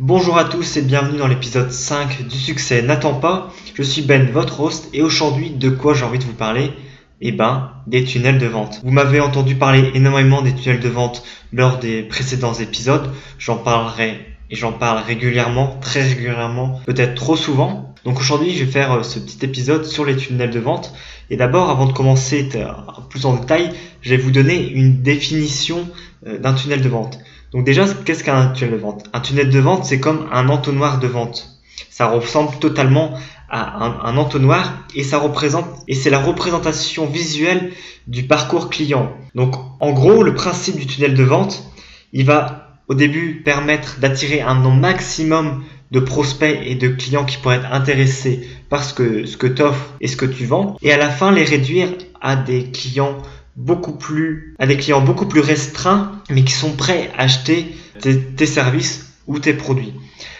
Bonjour à tous et bienvenue dans l'épisode 5 du succès n'attend pas. Je suis Ben, votre host, et aujourd'hui, de quoi j'ai envie de vous parler? Eh ben, des tunnels de vente. Vous m'avez entendu parler énormément des tunnels de vente lors des précédents épisodes. J'en parlerai et j'en parle régulièrement, très régulièrement, peut-être trop souvent. Donc aujourd'hui, je vais faire euh, ce petit épisode sur les tunnels de vente. Et d'abord, avant de commencer euh, plus en détail, je vais vous donner une définition euh, d'un tunnel de vente. Donc déjà, qu'est-ce qu'un tunnel de vente? Un tunnel de vente, c'est comme un entonnoir de vente. Ça ressemble totalement à un, entonnoir et ça représente et c'est la représentation visuelle du parcours client. Donc en gros, le principe du tunnel de vente, il va au début permettre d'attirer un maximum de prospects et de clients qui pourraient être intéressés par que, ce que tu offres et ce que tu vends, et à la fin les réduire à des clients beaucoup plus, à des clients beaucoup plus restreints, mais qui sont prêts à acheter tes, services ou tes produits.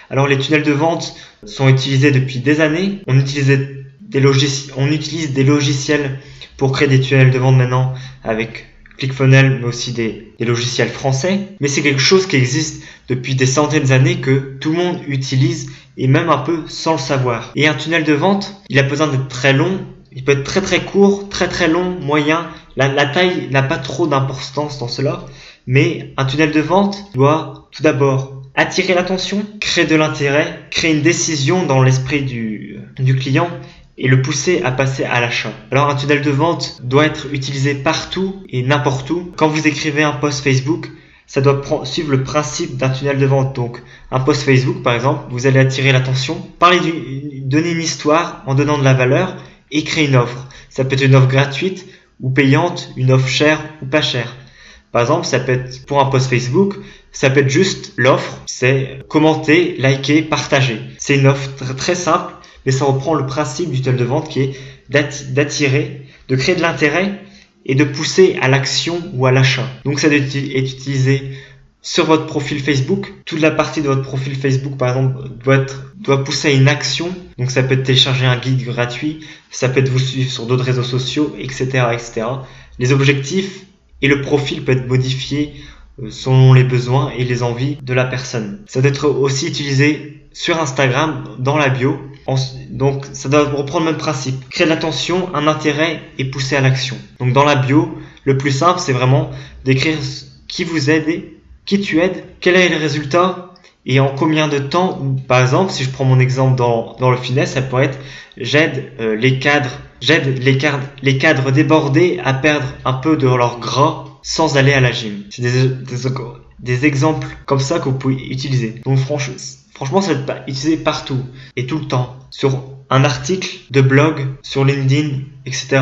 Alors les tunnels de vente sont utilisés depuis des années. On, des on utilise des logiciels pour créer des tunnels de vente maintenant avec ClickFunnels, mais aussi des, des logiciels français. Mais c'est quelque chose qui existe depuis des centaines d'années que tout le monde utilise et même un peu sans le savoir. Et un tunnel de vente, il a besoin d'être très long, il peut être très très court, très très long, moyen la, taille n'a pas trop d'importance dans cela, mais un tunnel de vente doit tout d'abord attirer l'attention, créer de l'intérêt, créer une décision dans l'esprit du, du client et le pousser à passer à l'achat. Alors un tunnel de vente doit être utilisé partout et n'importe où. Quand vous écrivez un post Facebook, ça doit suivre le principe d'un tunnel de vente. Donc un post Facebook par exemple, vous allez attirer l'attention, parler donner une histoire en donnant de la valeur et créer une offre. Ça peut être une offre gratuite, ou payante, une offre chère ou pas chère. Par exemple, ça peut être pour un post Facebook, ça peut être juste l'offre, c'est commenter, liker, partager. C'est une offre très simple, mais ça reprend le principe du tunnel de vente qui est d'attirer, de créer de l'intérêt et de pousser à l'action ou à l'achat. Donc ça être utilisé sur votre profil Facebook. Toute la partie de votre profil Facebook, par exemple, doit, pousser à une action. Donc ça peut être télécharger un guide gratuit, ça peut être vous suivre sur d'autres réseaux sociaux, etc., etc. Les objectifs et le profil peut être modifié euh, selon les besoins et les envies de la personne. Ça doit être aussi utilisé sur Instagram dans la bio. Donc ça doit reprendre le même principe. Créer de l'attention, un intérêt et pousser à l'action. Donc dans la bio, le plus simple c'est vraiment d'écrire qui vous aide qui tu aides, quel est le résultat et en combien de temps. Par exemple, si je prends mon exemple dans, le finesse, ça pourrait être j'aide euh, les cadres, j'aide les cadres, débordés à perdre un peu de leur gras sans aller à la gym. C'est des, des, exemples comme ça que vous pouvez utiliser. Donc franchement, franchement, ça va être utilisé partout et tout le temps. Sur un article de blog, sur LinkedIn, etc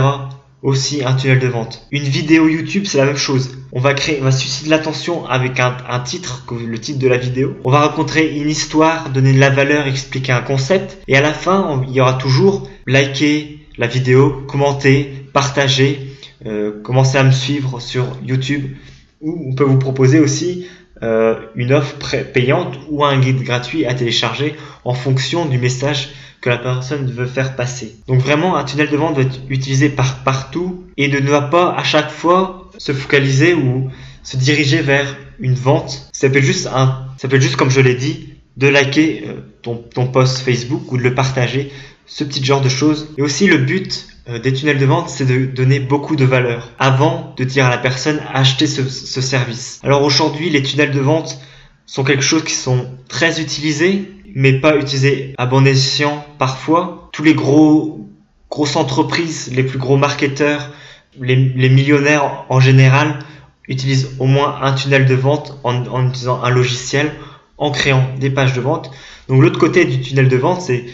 aussi un tunnel de vente. Une vidéo YouTube, c'est la même chose. On va créer, on va susciter l'attention avec un, titre, le titre de la vidéo. On va raconter une histoire, donner de la valeur, expliquer un concept. Et à la fin, il y aura toujours liker la vidéo, commenter, partager, euh, commencer à me suivre sur YouTube. Ou on peut vous proposer aussi euh, une offre payante ou un guide gratuit à télécharger en fonction du message que la personne veut faire passer. Donc vraiment, un tunnel de vente doit être utilisé par partout et ne doit pas à chaque fois se focaliser ou se diriger vers une vente. Ça peut être juste un, ça peut être juste comme je l'ai dit, de liker euh, ton, ton post Facebook ou de le partager, ce petit genre de choses. Et aussi le but euh, des tunnels de vente, c'est de donner beaucoup de valeur avant de dire à la personne acheter ce, ce service. Alors aujourd'hui, les tunnels de vente sont quelque chose qui sont très utilisés mais pas utilisé à bon escient parfois. Tous les gros grosses entreprises, les plus gros marketeurs, les, millionnaires en général utilisent au moins un tunnel de vente en, en utilisant un logiciel, en créant des pages de vente. Donc l'autre côté du tunnel de vente, c'est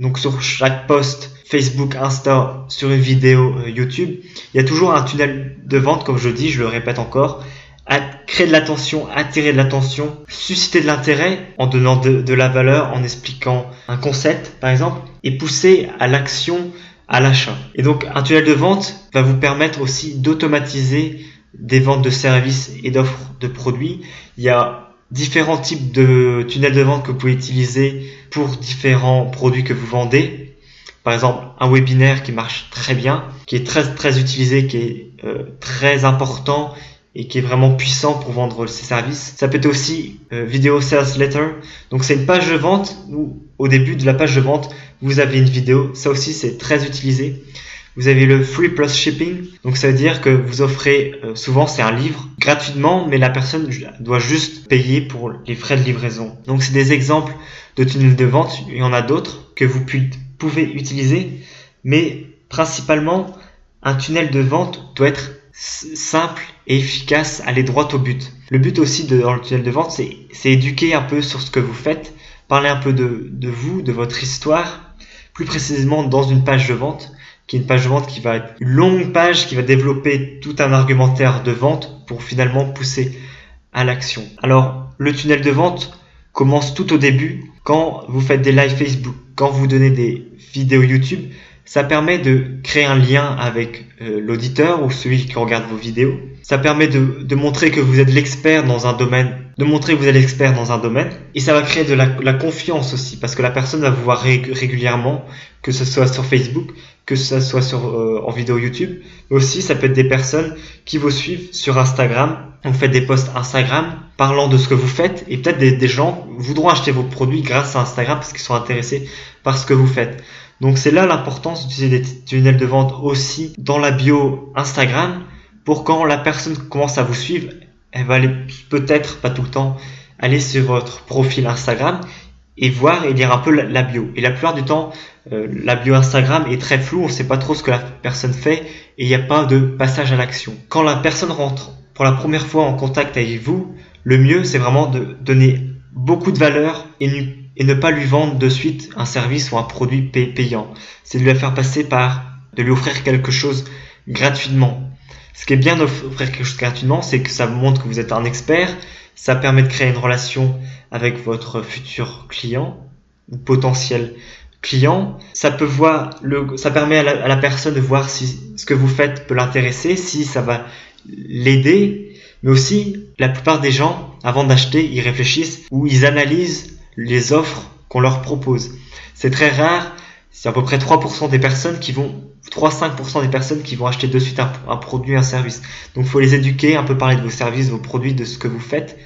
donc sur chaque post Facebook, Insta, sur une vidéo euh, YouTube, il y a toujours un tunnel de vente, comme je dis, je le répète encore, créer de l'attention, attirer de l'attention, susciter de l'intérêt en donnant de, la valeur, en expliquant un concept par exemple, et pousser à l'action, à l'achat. Et donc un tunnel de vente va vous permettre aussi d'automatiser des ventes de services et d'offres de produits. Il y a différents types de tunnels de vente que vous pouvez utiliser pour différents produits que vous vendez. Par exemple, un webinaire qui marche très bien, qui est très très utilisé, qui est euh, très important et qui est vraiment puissant pour vendre ses services. Ça peut être aussi euh, Video Sales Letter. Donc c'est une page de vente où au début de la page de vente, vous avez une vidéo. Ça aussi c'est très utilisé. Vous avez le free plus shipping. Donc ça veut dire que vous offrez, euh, souvent c'est un livre gratuitement, mais la personne doit juste payer pour les frais de livraison. Donc c'est des exemples de tunnels de vente. Il y en a d'autres que vous pouvez utiliser. Mais principalement, un tunnel de vente doit être simple et efficace, aller droit au but. Le but aussi de, dans le tunnel de vente, c'est éduquer un peu sur ce que vous faites, parler un peu de, de vous, de votre histoire, plus précisément dans une page de vente, qui est une page de vente qui va être une longue page qui va développer tout un argumentaire de vente pour finalement pousser à l'action. Alors, le tunnel de vente commence tout au début quand vous faites des live Facebook, quand vous donnez des vidéos YouTube, ça permet de créer un lien avec euh, l'auditeur ou celui qui regarde vos vidéos. Ça permet de, montrer que vous êtes l'expert dans un domaine, de montrer que vous êtes l'expert dans un domaine. Et ça va créer de la, confiance aussi, parce que la personne va vous voir régulièrement, que ce soit sur Facebook, que ce soit euh, en vidéo YouTube. Mais aussi, ça peut être des personnes qui vous suivent sur Instagram. Vous faites des posts Instagram parlant de ce que vous faites et peut-être des gens voudront acheter vos produits grâce à Instagram parce qu'ils sont intéressés par ce que vous faites. Donc c'est là l'importance d'utiliser des tunnels de vente aussi dans la bio Instagram pour quand la personne commence à vous suivre, elle va peut-être, pas tout le temps, aller sur votre profil Instagram et voir et lire un peu la bio. Et la plupart du temps, euh, la bio Instagram est très floue, on ne sait pas trop ce que la personne fait et il n'y a pas de passage à l'action. Quand la personne rentre pour la première fois en contact avec vous, le mieux c'est vraiment de donner beaucoup de valeur et et ne pas lui vendre de suite un service ou un produit payant. C'est de lui faire passer par de lui offrir quelque chose gratuitement. Ce qui est bien d'offrir quelque chose gratuitement, c'est que ça vous montre que vous êtes un expert, ça permet de créer une relation avec votre futur client ou potentiel client. Ça peut voir le, ça permet à la, à la personne de voir si ce que vous faites peut l'intéresser, si ça va l'aider. Mais aussi, la plupart des gens, avant d'acheter, ils réfléchissent ou ils analysent les offres qu'on leur propose. C'est très rare, c'est à peu près 3% des personnes qui vont, 3-5% des personnes qui vont acheter de suite un, produit, un service. Donc il faut les éduquer, un peu parler de vos services, vos produits, de ce que vous faites,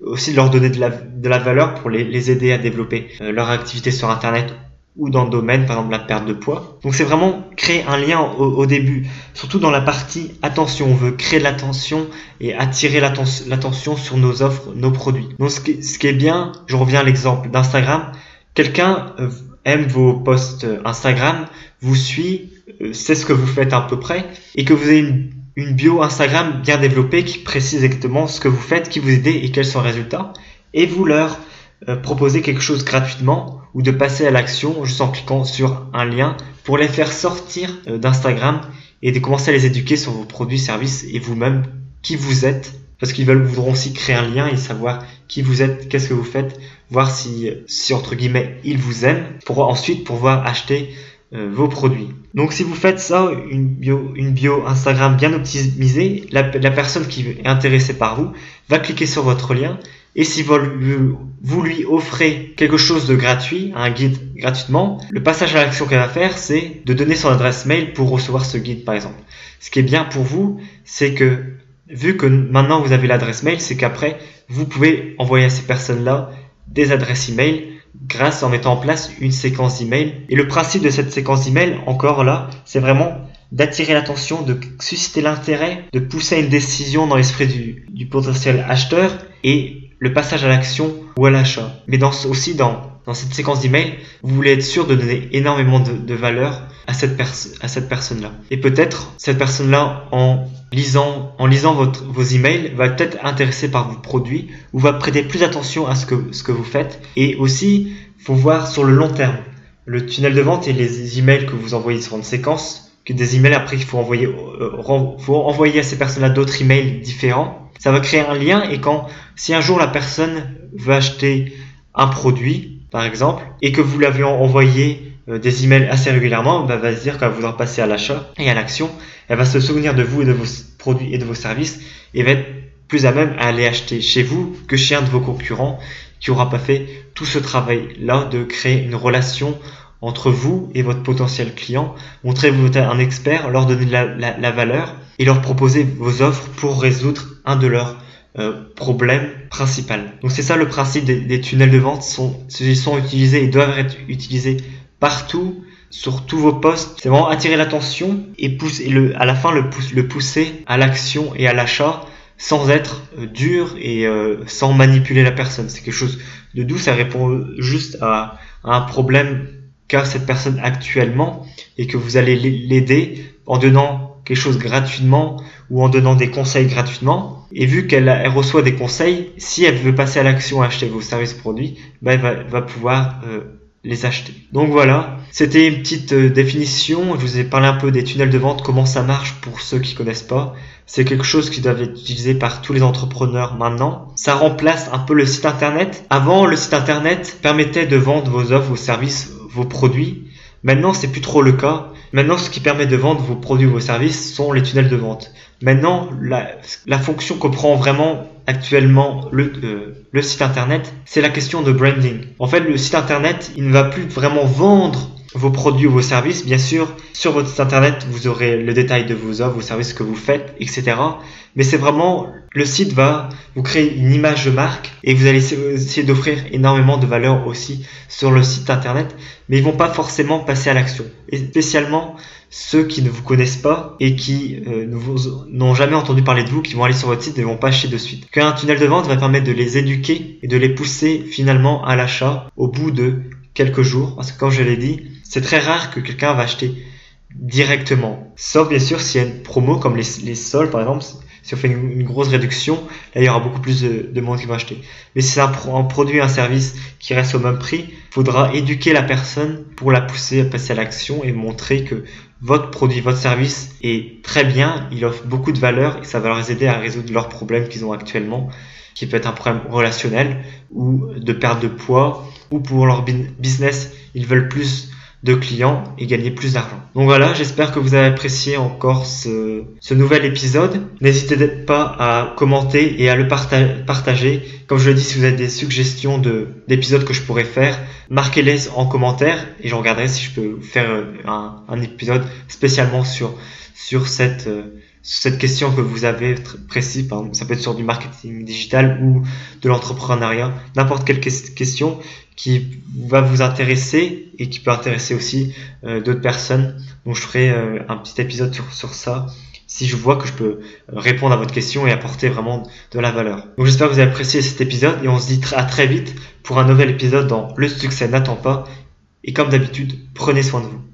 aussi leur donner de la, de valeur pour les, les aider à développer euh, leur activité sur Internet ou dans le domaine, par exemple la perte de poids. Donc c'est vraiment créer un lien au, début, surtout dans la partie attention. On veut créer de l'attention et attirer l'attention sur nos offres, nos produits. Donc ce qui, est bien, je reviens à l'exemple d'Instagram. Quelqu'un euh, aime vos posts Instagram, vous suit, euh, sait ce que vous faites à peu près, et que vous avez une, une bio Instagram bien développée qui précise exactement ce que vous faites, qui vous aide et quels sont les résultats, et vous leur euh, proposer quelque chose gratuitement ou de passer à l'action juste en cliquant sur un lien pour les faire sortir euh, d'Instagram et de commencer à les éduquer sur vos produits, services et vous-même qui vous êtes parce qu'ils voudront aussi créer un lien et savoir qui vous êtes, qu'est-ce que vous faites, voir si, si entre guillemets ils vous aiment pour ensuite pouvoir acheter euh, vos produits. Donc si vous faites ça, une bio, Instagram bien optimisée, la personne qui est intéressée par vous va cliquer sur votre lien et si vous, lui offrez quelque chose de gratuit, un guide gratuitement, le passage à l'action qu'elle va faire, c'est de donner son adresse mail pour recevoir ce guide, par exemple. Ce qui est bien pour vous, c'est que vu que maintenant vous avez l'adresse mail, c'est qu'après, vous pouvez envoyer à ces personnes-là des adresses email grâce en mettant en place une séquence d'email. Et le principe de cette séquence d'email, encore là, c'est vraiment d'attirer l'attention, de susciter l'intérêt, de pousser à une décision dans l'esprit du, du potentiel acheteur et le passage à l'action ou à l'achat. Mais aussi dans, dans cette séquence d'email, vous voulez être sûr de donner énormément de, de valeur à cette, cette personne-là. Et peut-être cette personne-là, en lisant, en lisant votre, vos emails, va peut-être intéresser par vos produits ou va prêter plus attention à ce que, ce que vous faites. Et aussi, faut voir sur le long terme. Le tunnel de vente et les emails que vous envoyez sur une séquence, que des emails après il faut envoyer, euh, faut envoyer à ces personnes-là d'autres emails différents ça va créer un lien et quand, si un jour la personne veut acheter un produit, par exemple, et que vous l'avez envoyé euh, des emails assez régulièrement, bah, va se dire qu'elle voudra passer à l'achat et à l'action. Elle va se souvenir de vous et de vos produits et de vos services et va être plus à même à aller acheter chez vous que chez un de vos concurrents qui aura pas fait tout ce travail-là de créer une relation entre vous et votre potentiel client. Montrez-vous un expert, leur donner la valeur et leur proposer vos offres pour résoudre un de leurs euh, problèmes principaux. Donc c'est ça le principe des, tunnels de vente. Sont, ils sont utilisés et doivent être utilisés partout sur tous vos postes. C'est vraiment attirer l'attention et, pousser, à la fin le, le pousser à l'action et à l'achat sans être euh, dur et euh, sans manipuler la personne. C'est quelque chose de doux, ça répond juste à, un problème qu'a cette personne actuellement et que vous allez l'aider en donnant quelque chose gratuitement ou en donnant des conseils gratuitement. Et vu qu'elle reçoit des conseils, si elle veut passer à l'action et acheter vos services produits, ben elle va, pouvoir euh, les acheter. Donc voilà, c'était une petite euh, définition. Je vous ai parlé un peu des tunnels de vente, comment ça marche pour ceux qui connaissent pas. C'est quelque chose qui doit être utilisé par tous les entrepreneurs maintenant. Ça remplace un peu le site internet. Avant, le site internet permettait de vendre vos offres, vos services, vos produits. Maintenant, c'est plus trop le cas. Maintenant, ce qui permet de vendre vos produits ou vos services sont les tunnels de vente. Maintenant, la, la fonction comprend vraiment actuellement le, euh, le site internet, c'est la question de branding. En fait, le site internet, il ne va plus vraiment vendre vos produits ou vos services. Bien sûr, sur votre site internet, vous aurez le détail de vos offres, vos services que vous faites, etc. Mais c'est vraiment, le site va vous créer une image de marque et vous allez essayer d'offrir énormément de valeur aussi sur le site internet, mais ils vont pas forcément passer à l'action. Spécialement, ceux qui ne vous connaissent pas et qui euh, n'ont jamais entendu parler de vous, qui vont aller sur votre site et ne vont pas acheter de suite. Qu'un tunnel de vente va permettre de les éduquer et de les pousser finalement à l'achat au bout de quelques jours. Parce que comme je l'ai dit, c'est très rare que quelqu'un va acheter directement. Sauf bien sûr s'il y a une promo comme les, sols par exemple. Si on fait une, grosse réduction, là il y aura beaucoup plus de, monde qui va acheter. Mais si c'est un, un, produit, un service qui reste au même prix, il faudra éduquer la personne pour la pousser à passer à l'action et montrer que votre produit, votre service est très bien, il offre beaucoup de valeur et ça va leur aider à résoudre leurs problèmes qu'ils ont actuellement, qui peut être un problème relationnel ou de perte de poids ou pour leur business, ils veulent plus de clients et gagner plus d'argent. Donc voilà, j'espère que vous avez apprécié encore ce, nouvel épisode. N'hésitez pas à commenter et à le partager. Comme je le dis, si vous avez des suggestions d'épisodes que je pourrais faire, marquez-les en commentaire et je regarderai si je peux faire un, un épisode spécialement sur, sur cette... Euh, cette question que vous avez précis, ça peut être sur du marketing digital ou de l'entrepreneuriat, n'importe quelle question qui va vous intéresser et qui peut intéresser aussi euh, d'autres personnes. Donc je ferai euh, un petit épisode sur, sur ça si je vois que je peux répondre à votre question et apporter vraiment de la valeur. Donc j'espère que vous avez apprécié cet épisode et on se dit à très vite pour un nouvel épisode dans Le succès n'attend pas. Et comme d'habitude, prenez soin de vous.